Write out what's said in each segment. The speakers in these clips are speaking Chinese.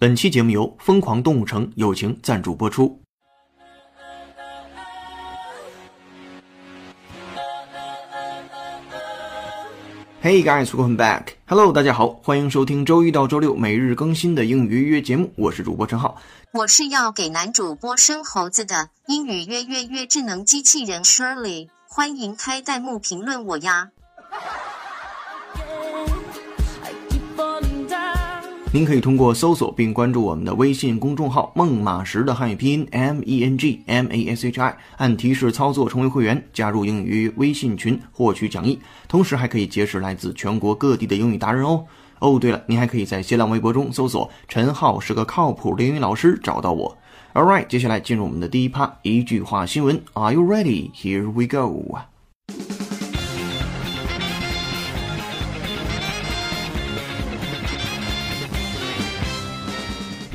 本期节目由疯狂动物城友情赞助播出。Hey guys, welcome back. Hello，大家好，欢迎收听周一到周六每日更新的英语约约节目，我是主播陈浩。我是要给男主播生猴子的英语约约约智能机器人 Shirley，欢迎开弹幕评论我呀。您可以通过搜索并关注我们的微信公众号“梦马时”的汉语拼音 M E N G M A S H I，按提示操作成为会员，加入英语微信群获取讲义，同时还可以结识来自全国各地的英语达人哦。哦，对了，您还可以在新浪微博中搜索“陈浩是个靠谱的英语老师”找到我。All right，接下来进入我们的第一趴，一句话新闻。Are you ready? Here we go.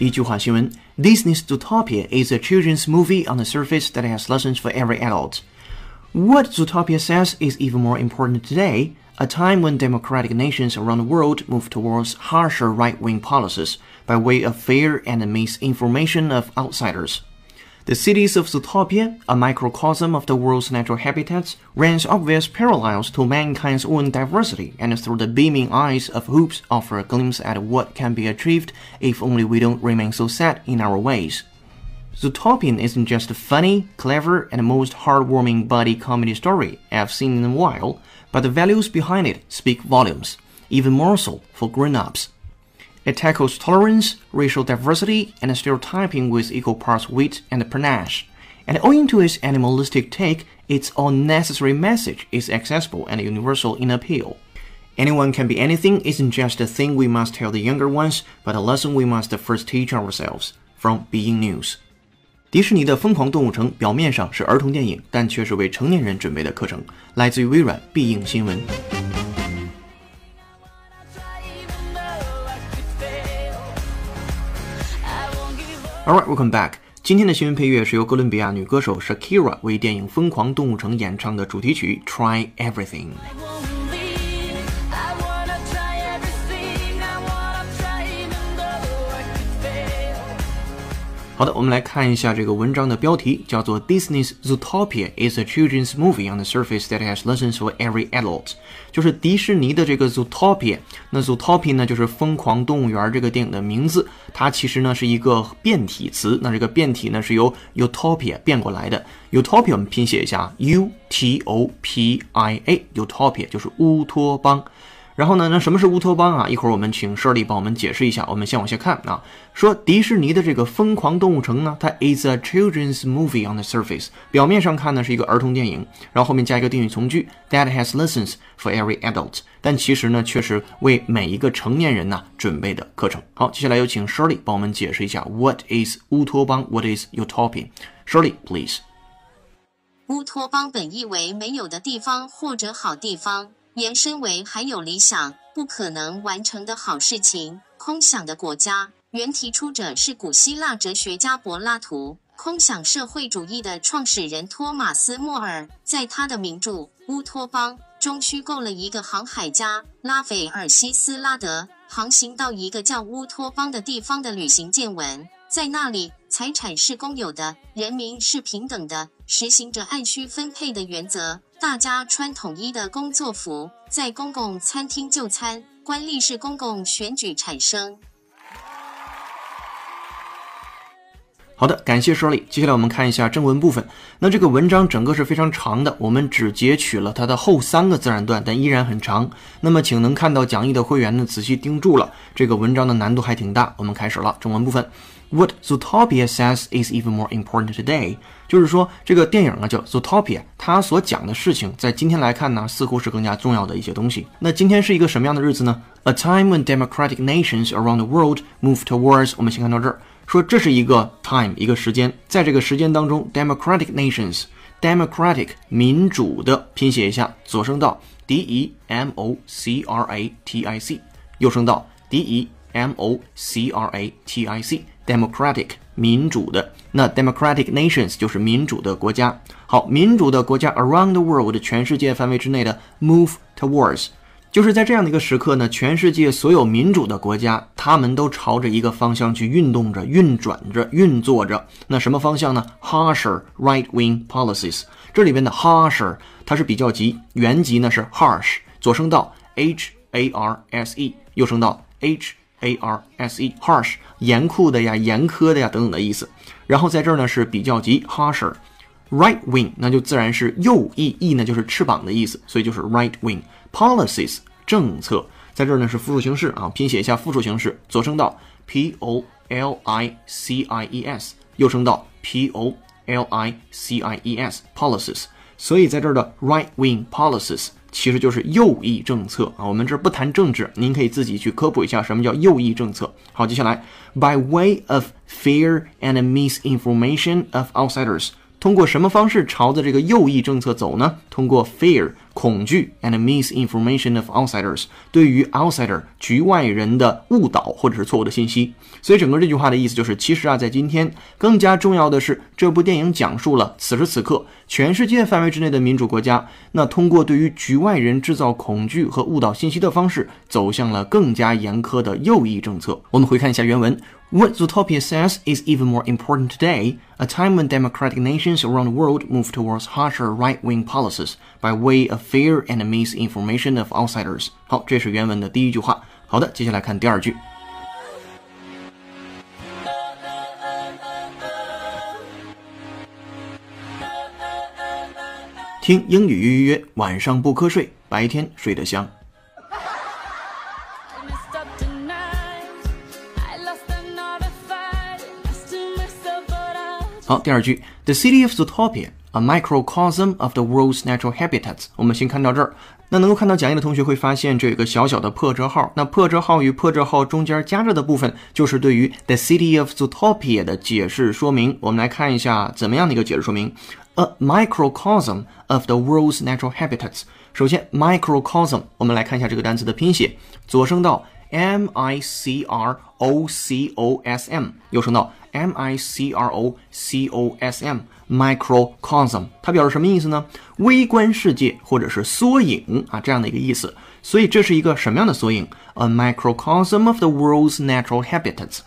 一句话新闻: Disney's Zootopia is a children's movie on the surface that has lessons for every adult. What Zootopia says is even more important today, a time when democratic nations around the world move towards harsher right-wing policies by way of fear and misinformation of outsiders. The cities of Zootopia, a microcosm of the world's natural habitats, runs obvious parallels to mankind's own diversity, and through the beaming eyes of hoops offer a glimpse at what can be achieved if only we don't remain so set in our ways. Zootopian isn't just a funny, clever, and most heartwarming buddy comedy story I've seen in a while, but the values behind it speak volumes, even more so for grown-ups. It tackles tolerance, racial diversity, and stereotyping with equal parts wit and panache. And owing to its animalistic take, its unnecessary message is accessible and universal in appeal. Anyone can be anything isn't just a thing we must tell the younger ones, but a lesson we must first teach ourselves from being news. 迪士尼的《疯狂动物城》表面上是儿童电影，但却是为成年人准备的课程。来自于微软必应新闻。 All right, welcome back. 今天的新闻配乐是由哥伦比亚女歌手 Shakira 为电影《疯狂动物城》演唱的主题曲《Try Everything》。好的，我们来看一下这个文章的标题，叫做 Disney's Zootopia is a children's movie on the surface that has lessons for every adult。就是迪士尼的这个 Zootopia，那 Zootopia 呢就是疯狂动物园这个电影的名字，它其实呢是一个变体词，那这个变体呢是由 Utopia 变过来的。Utopia 我们拼写一下，U T O P I A，Utopia 就是乌托邦。然后呢，那什么是乌托邦啊？一会儿我们请 Shirley 帮我们解释一下。我们先往下看啊，说迪士尼的这个疯狂动物城呢，它 is a children's movie on the surface，表面上看呢是一个儿童电影，然后后面加一个定语从句 that has lessons for every adult，但其实呢却是为每一个成年人呢准备的课程。好，接下来有请 Shirley 帮我们解释一下 what is 乌托邦，what is utopia？Shirley please。乌托邦本意为没有的地方或者好地方。延伸为还有理想不可能完成的好事情，空想的国家。原提出者是古希腊哲学家柏拉图，空想社会主义的创始人托马斯·莫尔，在他的名著《乌托邦》中虚构了一个航海家拉斐尔西斯拉德航行到一个叫乌托邦的地方的旅行见闻，在那里，财产是公有的，人民是平等的，实行着按需分配的原则。大家穿统一的工作服，在公共餐厅就餐，官吏是公共选举产生。好的，感谢 Shirley。接下来我们看一下正文部分。那这个文章整个是非常长的，我们只截取了它的后三个自然段，但依然很长。那么，请能看到讲义的会员呢，仔细盯住了，这个文章的难度还挺大。我们开始了正文部分。What Zootopia says is even more important today，就是说这个电影啊叫 Zootopia，它所讲的事情在今天来看呢，似乎是更加重要的一些东西。那今天是一个什么样的日子呢？A time when democratic nations around the world move towards，我们先看到这儿。说这是一个 time 一个时间，在这个时间当中，democratic nations，democratic 民主的拼写一下，左声道 d e m o c r a t i c，右声道 d e m o c r a t i c，democratic 民主的，那 democratic nations 就是民主的国家。好，民主的国家 around the world 全世界范围之内的 move towards。就是在这样的一个时刻呢，全世界所有民主的国家，他们都朝着一个方向去运动着、运转着、运作着。那什么方向呢？Harsher right-wing policies。这里边的 harsher 它是比较级，原级呢是 harsh，左声道 h a r s e，右声道 h a r s e，harsh 严酷的呀、严苛的呀等等的意思。然后在这儿呢是比较级 harsher right-wing，那就自然是右翼翼呢就是翅膀的意思，所以就是 right-wing。Policies 政策，在这儿呢是复数形式啊，拼写一下复数形式，左声道 p o l i c i e s，右声道 p o l i c i e s policies，所以在这儿的 right wing policies 其实就是右翼政策啊。我们这儿不谈政治，您可以自己去科普一下什么叫右翼政策。好，接下来 by way of fear and misinformation of outsiders，通过什么方式朝着这个右翼政策走呢？通过 fear。恐惧 and misinformation of outsiders 对于 outsider 局外人的误导或者是错误的信息，所以整个这句话的意思就是，其实啊，在今天更加重要的是，这部电影讲述了此时此刻全世界范围之内的民主国家，那通过对于局外人制造恐惧和误导信息的方式，走向了更加严苛的右翼政策。我们回看一下原文。What Zootopia says is even more important today, a time when democratic nations around the world move towards harsher right-wing policies by way of fear and misinformation of outsiders。好，这是原文的第一句话。好的，接下来看第二句。听英语约约约，晚上不瞌睡，白天睡得香。 好，第二句，The city of Zootopia, a microcosm of the world's natural habitats。我们先看到这儿。那能够看到讲义的同学会发现，这有个小小的破折号。那破折号与破折号中间夹着的部分，就是对于 The city of Zootopia 的解释说明。我们来看一下怎么样的一个解释说明。A microcosm of the world's natural habitats。首先，microcosm，我们来看一下这个单词的拼写。左声道 m i c r o c o s m，右声道。M I C R O C O S M microcosm，它表示什么意思呢？微观世界或者是缩影啊，这样的一个意思。所以这是一个什么样的缩影？A microcosm of the world's natural habitats，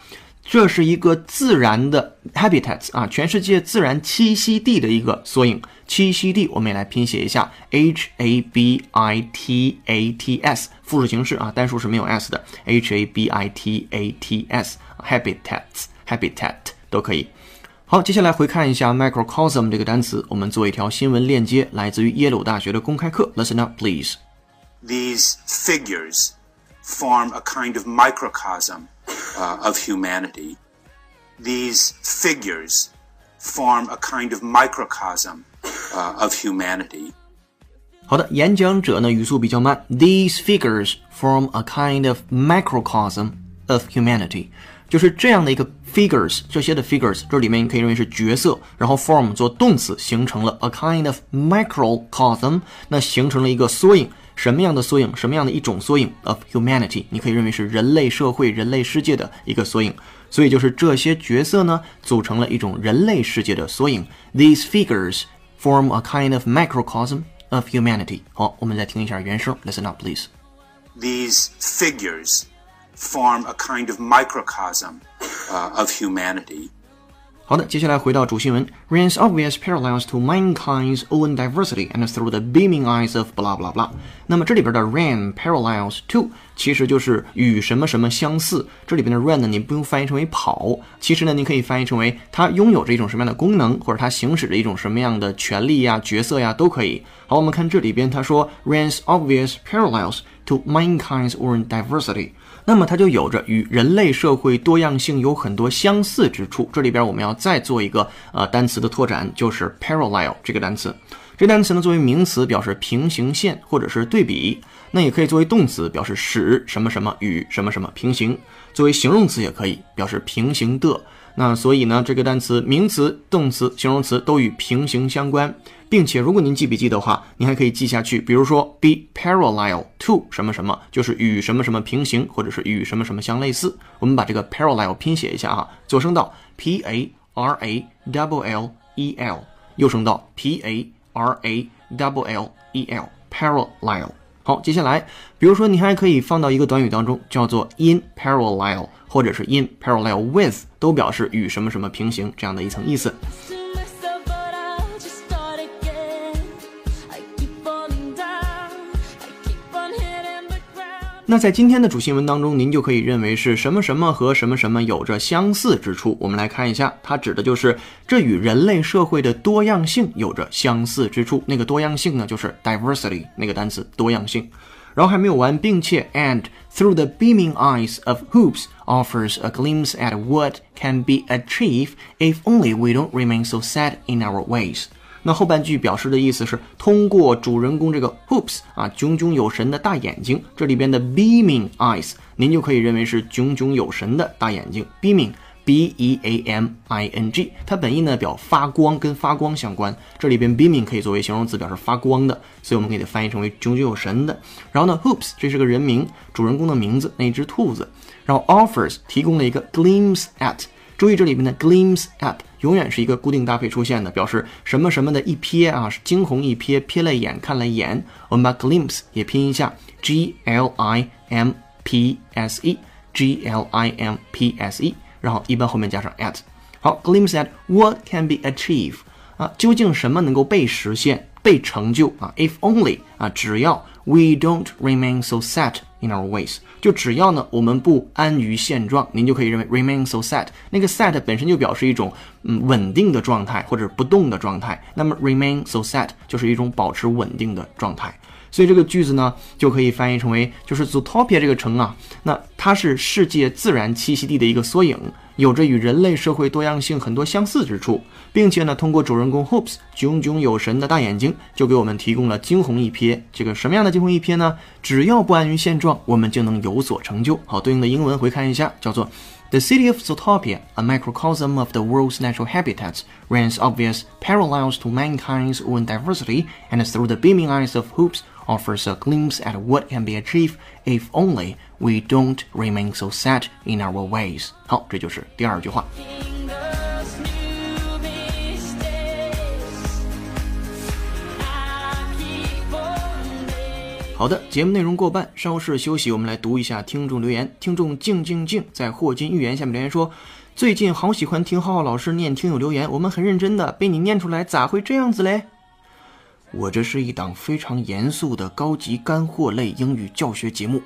这是一个自然的 habitats 啊，全世界自然栖息地的一个缩影。栖息地我们也来拼写一下，H A B I T A T S，复数形式啊，单数是没有 s 的，H A B I T A T S habitats。habitat 都可以。好，接下来回看一下 microcosm 这个单词，我们做一条新闻链接，来自于耶鲁大学的公开课。Listen up, please. These figures form a kind of microcosm uh, of humanity. These figures form a kind of microcosm uh, of humanity. 好的，演讲者呢语速比较慢。These figures form a kind of microcosm of humanity. 就是这样的一个 figures，这些的 figures，这里面你可以认为是角色，然后 form 做动词，形成了 a kind of microcosm，那形成了一个缩影， 什么样的缩影？什么样的一种缩影 of humanity？你可以认为是人类社会、人类世界的一个缩影。所以就是这些角色呢，组成了一种人类世界的缩影。These figures form a kind of microcosm of humanity。好，我们再听一下原声，Listen up, please. These figures form a kind of microcosm uh, of humanity. 好的，接下来回到主新闻，runs obvious parallels to mankind's own diversity and through the beaming eyes of blah blah blah。那么这里边的 run parallels to 其实就是与什么什么相似。这里边的 run 呢，你不用翻译成为跑，其实呢，你可以翻译成为它拥有着一种什么样的功能，或者它行使着一种什么样的权利呀、角色呀，都可以。好，我们看这里边，他说 runs obvious parallels to mankind's own diversity。那么它就有着与人类社会多样性有很多相似之处。这里边我们要再做一个呃单词的拓展，就是 parallel 这个单词。这单词呢作为名词表示平行线或者是对比，那也可以作为动词表示使什么什么与什么什么平行。作为形容词也可以表示平行的。那所以呢，这个单词名词、动词、形容词都与平行相关。并且，如果您记笔记的话，您还可以记下去。比如说，be parallel to 什么什么，就是与什么什么平行，或者是与什么什么相类似。我们把这个 parallel 拼写一下啊，左声道 p a r a double l e l，右声道 p a R A W L E L，parallel。好，接下来，比如说，你还可以放到一个短语当中，叫做 in parallel，或者是 in parallel with，都表示与什么什么平行这样的一层意思。那在今天的主新闻当中，您就可以认为是什么什么和什么什么有着相似之处。我们来看一下，它指的就是这与人类社会的多样性有着相似之处。那个多样性呢，就是 diversity 那个单词多样性。然后还没有完，并且 and through the beaming eyes of hoops offers a glimpse at what can be achieved if only we don't remain so set in our ways。那后半句表示的意思是通过主人公这个 hoops 啊炯炯有神的大眼睛，这里边的 beaming eyes 您就可以认为是炯炯有神的大眼睛。beaming b e a m i n g 它本意呢表发光，跟发光相关。这里边 beaming 可以作为形容词表示发光的，所以我们可以翻译成为炯炯有神的。然后呢 hoops 这是个人名，主人公的名字，那只兔子。然后 offers 提供了一个 glimpse at，注意这里边的 glimpse at。永远是一个固定搭配出现的，表示什么什么的一瞥啊，是惊鸿一瞥，瞥了眼，看了眼。我们把 glimpse 也拼一下，g l i m p s e，g l i m p s e，然后一般后面加上 at。好，glimpse at what can be achieved 啊，究竟什么能够被实现、被成就啊？If only 啊，只要 we don't remain so set。In our ways，就只要呢，我们不安于现状，您就可以认为 remain so set。那个 set 本身就表示一种嗯稳定的状态或者不动的状态，那么 remain so set 就是一种保持稳定的状态。所以这个句子呢，就可以翻译成为就是 Zootopia 这个城啊，那它是世界自然栖息地的一个缩影。有着与人类社会多样性很多相似之处，并且呢，通过主人公 Hopes 炯炯有神的大眼睛，就给我们提供了惊鸿一瞥。这个什么样的惊鸿一瞥呢？只要不安于现状，我们就能有所成就。好，对应的英文回看一下，叫做 The city of Zootopia, a microcosm of the world's natural habitats, runs obvious parallels to mankind's own diversity, and through the beaming eyes of Hoops. Offers a glimpse at what can be achieved if only we don't remain so set in our ways。好，这就是第二句话。好的，节目内容过半，稍事休息，我们来读一下听众留言。听众静静静在霍金预言下面留言说：“最近好喜欢听浩浩老师念听友留言，我们很认真的，被你念出来咋会这样子嘞？”我这是一档非常严肃的高级干货类英语教学节目。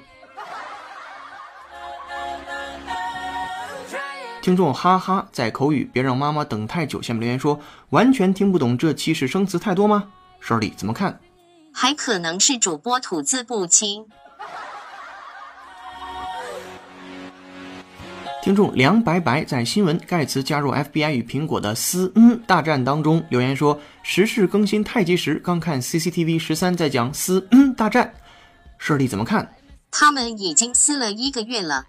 听众哈哈在口语别让妈妈等太久下面留言说，完全听不懂这期是生词太多吗？Shirley 怎么看？还可能是主播吐字不清。听众梁白白在新闻盖茨加入 FBI 与苹果的撕嗯大战当中留言说：“时事更新太及时，刚看 CCTV 十三在讲撕嗯大战，势力怎么看？”他们已经撕了一个月了。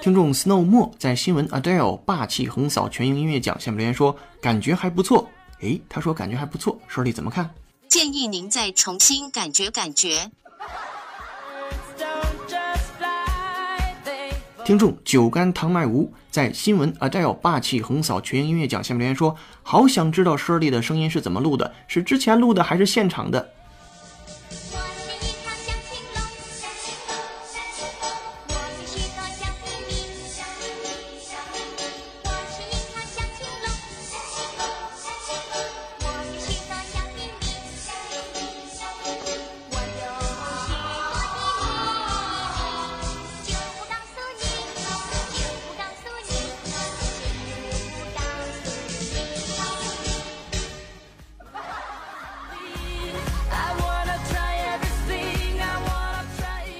听众 Snow 莫在新闻 Adele 霸气横扫全英音乐奖下面留言说：“感觉还不错。”诶，他说感觉还不错，势力怎么看？建议您再重新感觉感觉。听众酒干倘卖无在新闻 Adele 霸气横扫全英音乐奖下面留言说：“好想知道 Shirley 的声音是怎么录的，是之前录的还是现场的？”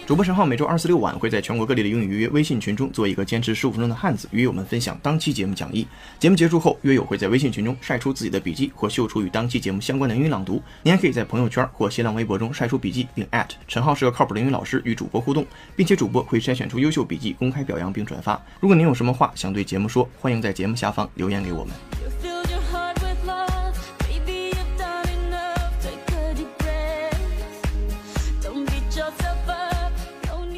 主播陈浩每周二四六晚会在全国各地的英语预约微信群中做一个坚持十五分钟的汉字，与友们分享当期节目讲义。节目结束后，约友会在微信群中晒出自己的笔记或秀出与当期节目相关的英语朗读。您还可以在朋友圈或新浪微博中晒出笔记，并陈浩是个靠谱的英语老师与主播互动，并且主播会筛选出优秀笔记公开表扬并转发。如果您有什么话想对节目说，欢迎在节目下方留言给我们。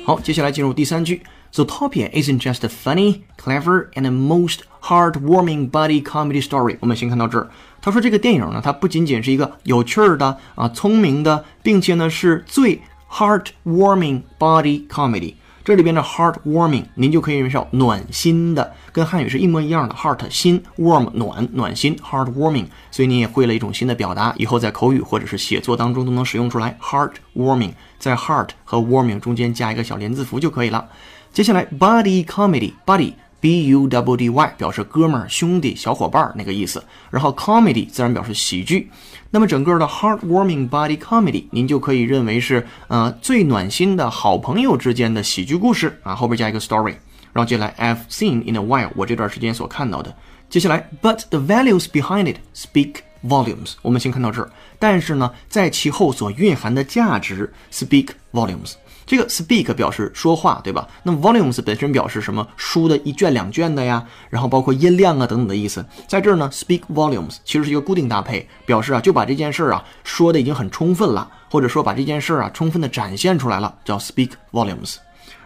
好，接下来进入第三句。，so Topia isn't just a funny, clever, and most heartwarming buddy comedy story。我们先看到这儿。他说这个电影呢，它不仅仅是一个有趣儿的啊、聪明的，并且呢是最 heartwarming body comedy。这里边的 heartwarming，您就可以认为是暖心的，跟汉语是一模一样的。heart 心，warm 暖暖心，heartwarming。所以你也会了一种新的表达，以后在口语或者是写作当中都能使用出来。heartwarming，在 heart 和 warming 中间加一个小连字符就可以了。接下来 body comedy body。B U W D Y 表示哥们儿、兄弟、小伙伴儿那个意思，然后 comedy 自然表示喜剧。那么整个的 heartwarming body comedy，您就可以认为是呃最暖心的好朋友之间的喜剧故事啊，后边加一个 story。然后接下来 I've seen in a while，我这段时间所看到的。接下来，but the values behind it speak volumes。我们先看到这儿，但是呢，在其后所蕴含的价值 speak volumes。这个 speak 表示说话，对吧？那么 volumes 本身表示什么？书的一卷两卷的呀，然后包括音量啊等等的意思。在这儿呢，speak volumes 其实是一个固定搭配，表示啊就把这件事儿啊说的已经很充分了，或者说把这件事儿啊充分的展现出来了，叫 speak volumes。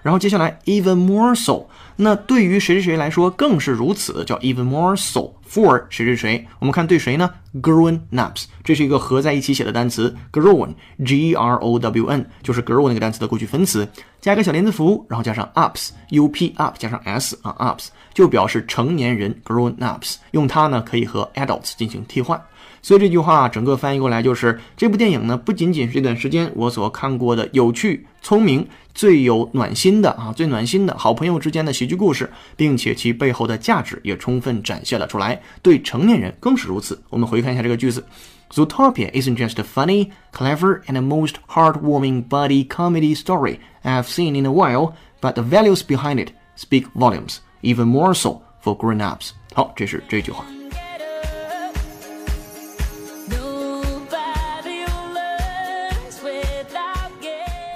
然后接下来 even more so，那对于谁谁谁来说更是如此，叫 even more so for 谁谁谁。我们看对谁呢？grown ups，这是一个合在一起写的单词，grown g r o w n 就是 grow 那个单词的过去分词，加一个小连字符，然后加上 ups u p up 加上 s 啊 ups 就表示成年人 grown ups，用它呢可以和 adults 进行替换。所以这句话整个翻译过来就是，这部电影呢不仅仅是这段时间我所看过的有趣、聪明、最有暖心的啊，最暖心的好朋友之间的喜剧故事，并且其背后的价值也充分展现了出来，对成年人更是如此。我们回看一下这个句子：Zootopia isn't just a funny, clever, and most heartwarming buddy comedy story I've seen in a while, but the values behind it speak volumes, even more so for grown-ups。好，这是这句话。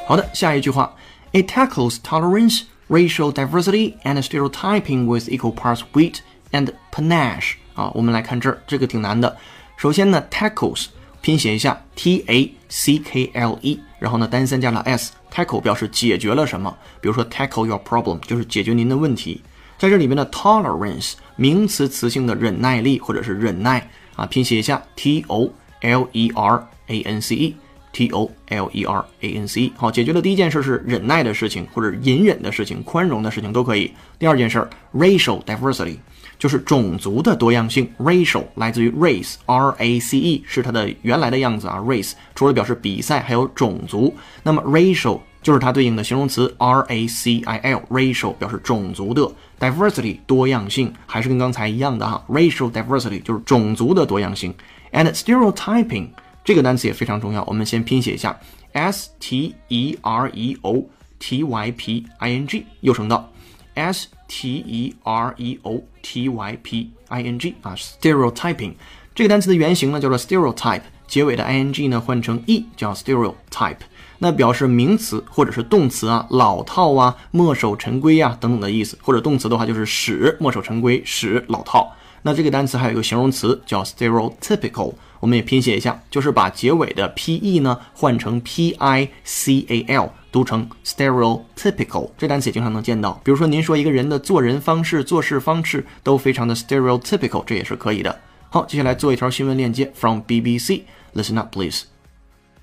好的，下一句话，It tackles tolerance, racial diversity, and stereotyping with equal parts wit and panache。啊，我们来看这儿，这个挺难的。首先呢，tackles 拼写一下，T A C K L E，然后呢单三加了 s，tackle 表示解决了什么，比如说 tackle your problem 就是解决您的问题。在这里面的 tolerance 名词词性的忍耐力或者是忍耐啊，拼写一下，T O L E R A N C E。 T O L E R A N C，好，解决的第一件事是忍耐的事情，或者隐忍的事情、宽容的事情都可以。第二件事，racial diversity，就是种族的多样性。racial 来自于 race，R A C E 是它的原来的样子啊。race 除了表示比赛，还有种族。那么 racial 就是它对应的形容词 R A C I L，racial 表示种族的 diversity 多样性，还是跟刚才一样的哈。racial diversity 就是种族的多样性。And stereotyping。这个单词也非常重要，我们先拼写一下，s t e r e o t y p i n g，右声道，s t e r e o t y p i n g 啊，stereotyping 这个单词的原型呢叫做 stereotype，结尾的 i n g 呢换成 e 叫 stereotype，那表示名词或者是动词啊，老套啊，墨守成规啊等等的意思，或者动词的话就是使墨守成规，使老套。那这个单词还有一个形容词叫 stereotypical。我们也拼写一下，就是把结尾的 p e 呢换成 p i c a l，读成 stereotypical。这单词也经常能见到。比如说，您说一个人的做人方式、做事方式都非常的 stereotypical，这也是可以的。好，接下来做一条新闻链接，from BBC。Listen up, please.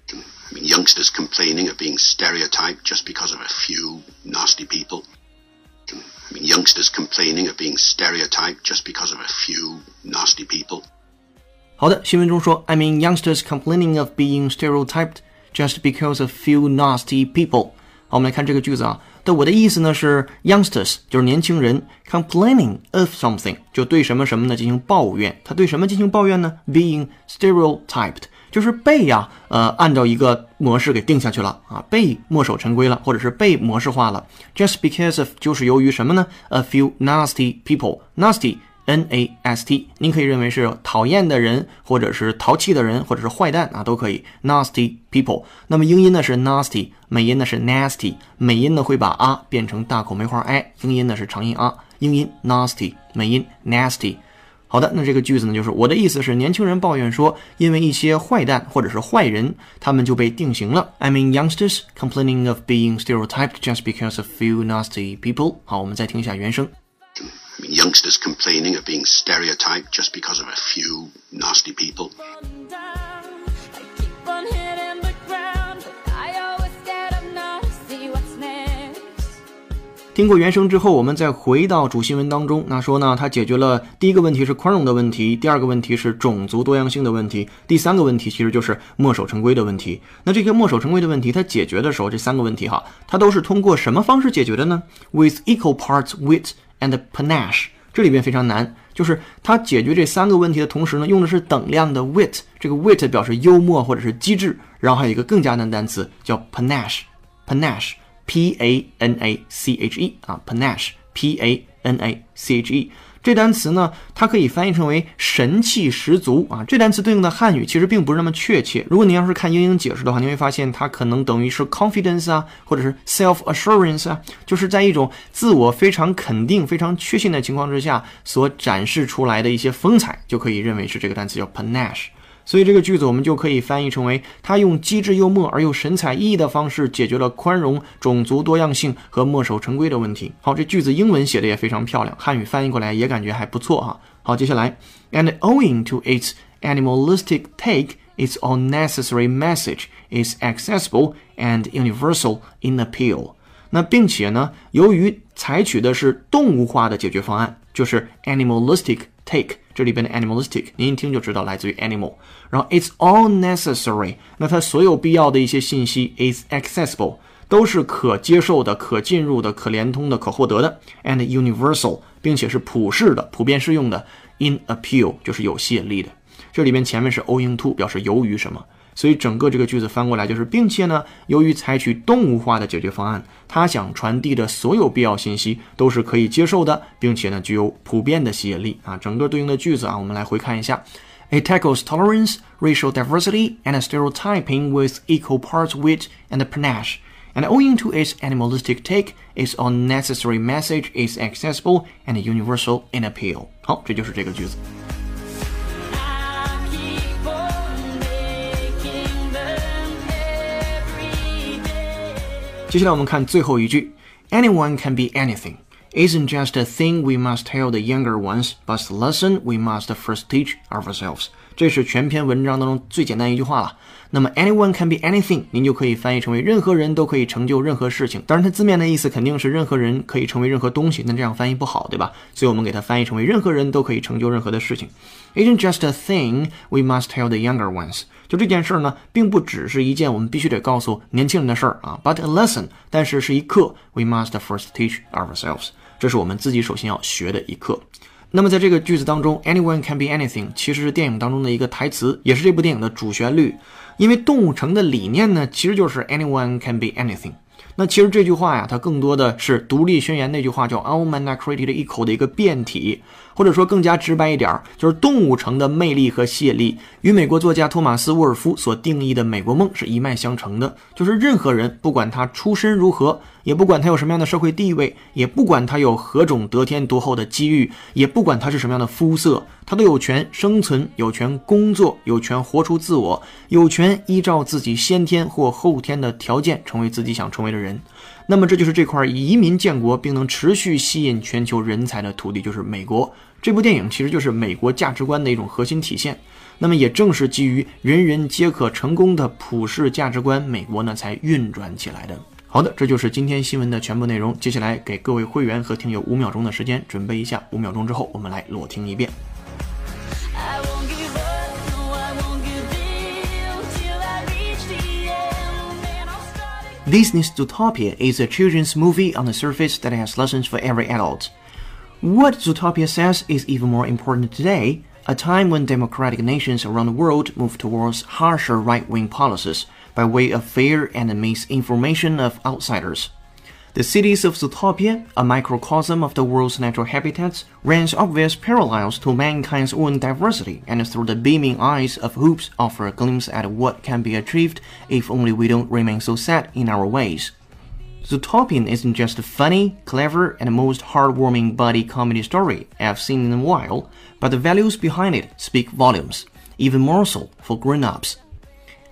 I mean, youngsters complaining of being stereotyped just because of a few nasty people. I mean, youngsters complaining of being stereotyped just because of a few nasty people. 好的，新闻中说，I mean youngsters complaining of being stereotyped just because of few nasty people。好，我们来看这个句子啊。的我的意思呢是，youngsters 就是年轻人，complaining of something 就对什么什么呢进行抱怨。他对什么进行抱怨呢？Being stereotyped 就是被呀，呃，按照一个模式给定下去了啊，被墨守成规了，或者是被模式化了。Just because of 就是由于什么呢？A few nasty people，nasty。N A S T，您可以认为是讨厌的人，或者是淘气的人，或者是坏蛋啊，都可以。Nasty people，那么英音呢是 nasty，美音呢是 nasty，美音呢会把啊变成大口梅花 i，英音呢是长音啊，英音 nasty，美音 nasty。好的，那这个句子呢就是我的意思是，年轻人抱怨说，因为一些坏蛋或者是坏人，他们就被定型了。I mean youngsters complaining of being stereotyped just because of few nasty people。好，我们再听一下原声。I mean, youngsters complaining of being stereotyped just because of a few nasty people. 听过原声之后，我们再回到主新闻当中。那说呢，它解决了第一个问题是宽容的问题，第二个问题是种族多样性的问题，第三个问题其实就是墨守成规的问题。那这些墨守成规的问题，它解决的时候，这三个问题哈，它都是通过什么方式解决的呢？With equal parts wit and panache，这里边非常难，就是它解决这三个问题的同时呢，用的是等量的 wit，这个 wit 表示幽默或者是机智，然后还有一个更加难的单词叫 panache，panache，p a n a c h e 啊，panache，p a n a c h e。这单词呢，它可以翻译成为神气十足啊。这单词对应的汉语其实并不是那么确切。如果您要是看英英解释的话，你会发现它可能等于是 confidence 啊，或者是 self assurance 啊，就是在一种自我非常肯定、非常确信的情况之下所展示出来的一些风采，就可以认为是这个单词叫 panache。所以这个句子我们就可以翻译成为：他用机智幽默而又神采奕奕的方式解决了宽容、种族多样性和墨守成规的问题。好，这句子英文写的也非常漂亮，汉语翻译过来也感觉还不错哈。好，接下来，and owing to its animalistic take, its unnecessary message is accessible and universal in appeal。那并且呢，由于采取的是动物化的解决方案，就是 animalistic take。这里边的 animalistic，您一听就知道来自于 animal。然后 it's all necessary，那它所有必要的一些信息 is accessible，都是可接受的、可进入的、可连通的、可获得的，and universal，并且是普世的、普遍适用的。in appeal 就是有吸引力的。这里边前面是 owing to，表示由于什么。所以整个这个句子翻过来就是，并且呢，由于采取动物化的解决方案，他想传递的所有必要信息都是可以接受的，并且呢，具有普遍的吸引力啊。整个对应的句子啊，我们来回看一下：It tackles tolerance, racial diversity, and stereotyping with equal parts wit and panache. And owing to its animalistic take, its unnecessary message is accessible and universal in appeal. 好，这就是这个句子。 接下来我们看最后一句，Anyone can be anything isn't just a thing we must tell the younger ones, but a lesson we must first teach ourselves。这是全篇文章当中最简单一句话了。那么，anyone can be anything，您就可以翻译成为任何人都可以成就任何事情。当然，它字面的意思肯定是任何人可以成为任何东西，那这样翻译不好，对吧？所以我们给它翻译成为任何人都可以成就任何的事情。Isn't just a thing we must tell the younger ones。就这件事儿呢，并不只是一件我们必须得告诉年轻人的事儿啊，but a lesson，但是是一课，we must first teach ourselves。这是我们自己首先要学的一课。那么在这个句子当中，anyone can be anything，其实是电影当中的一个台词，也是这部电影的主旋律。因为动物城的理念呢，其实就是 anyone can be anything。那其实这句话呀，它更多的是独立宣言那句话叫 All men are created equal 的一个变体。或者说更加直白一点，就是动物城的魅力和吸引力与美国作家托马斯·沃尔夫所定义的美国梦是一脉相承的。就是任何人，不管他出身如何，也不管他有什么样的社会地位，也不管他有何种得天独厚的机遇，也不管他是什么样的肤色，他都有权生存，有权工作，有权活出自我，有权依照自己先天或后天的条件成为自己想成为的人。那么这就是这块移民建国并能持续吸引全球人才的土地，就是美国。这部电影其实就是美国价值观的一种核心体现。那么也正是基于人人皆可成功的普世价值观，美国呢才运转起来的。好的，这就是今天新闻的全部内容。接下来给各位会员和听友五秒钟的时间准备一下，五秒钟之后我们来裸听一遍。Disney's Zootopia is a children's movie on the surface that has lessons for every adult. What Zootopia says is even more important today. a time when democratic nations around the world move towards harsher right-wing policies by way of fear and misinformation of outsiders. The cities of Zootopia, a microcosm of the world's natural habitats, runs obvious parallels to mankind's own diversity and through the beaming eyes of hoops offer a glimpse at what can be achieved if only we don't remain so set in our ways. Zootopian isn't just a funny, clever, and most heartwarming buddy comedy story I've seen in a while, but the values behind it speak volumes, even more so for grown-ups.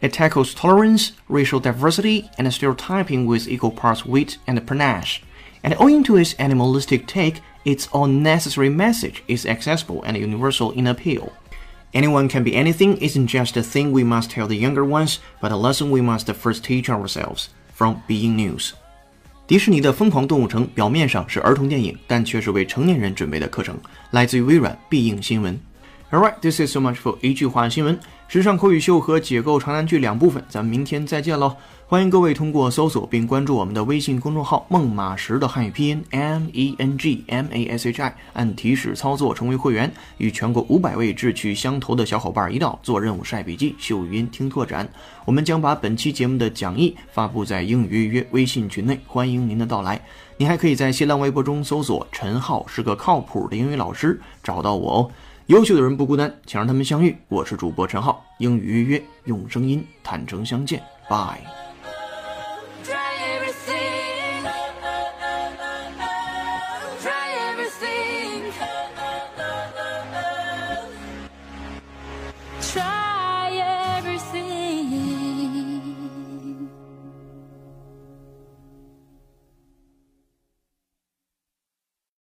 It tackles tolerance, racial diversity, and stereotyping with equal parts wit and panache. And owing to its animalistic take, its unnecessary message is accessible and universal in appeal. Anyone can be anything isn't just a thing we must tell the younger ones, but a lesson we must first teach ourselves from being news. 迪士尼的《疯狂动物城》表面上是儿童电影，但却是为成年人准备的课程。来自于微软必应新闻。Alright, this is so much for 一句话新闻。 时尚口语秀和解构长难句两部分，咱们明天再见喽！欢迎各位通过搜索并关注我们的微信公众号“孟马时”的汉语拼音 M E N G M A S H I，按提示操作成为会员，与全国五百位志趣相投的小伙伴一道做任务、晒笔记、秀语音、听拓展。我们将把本期节目的讲义发布在英语约约微信群内，欢迎您的到来。您还可以在新浪微博中搜索“陈浩是个靠谱的英语老师”，找到我哦。优秀的人不孤单，请让他们相遇。我是主播陈浩，英语约约用声音坦诚相见，拜。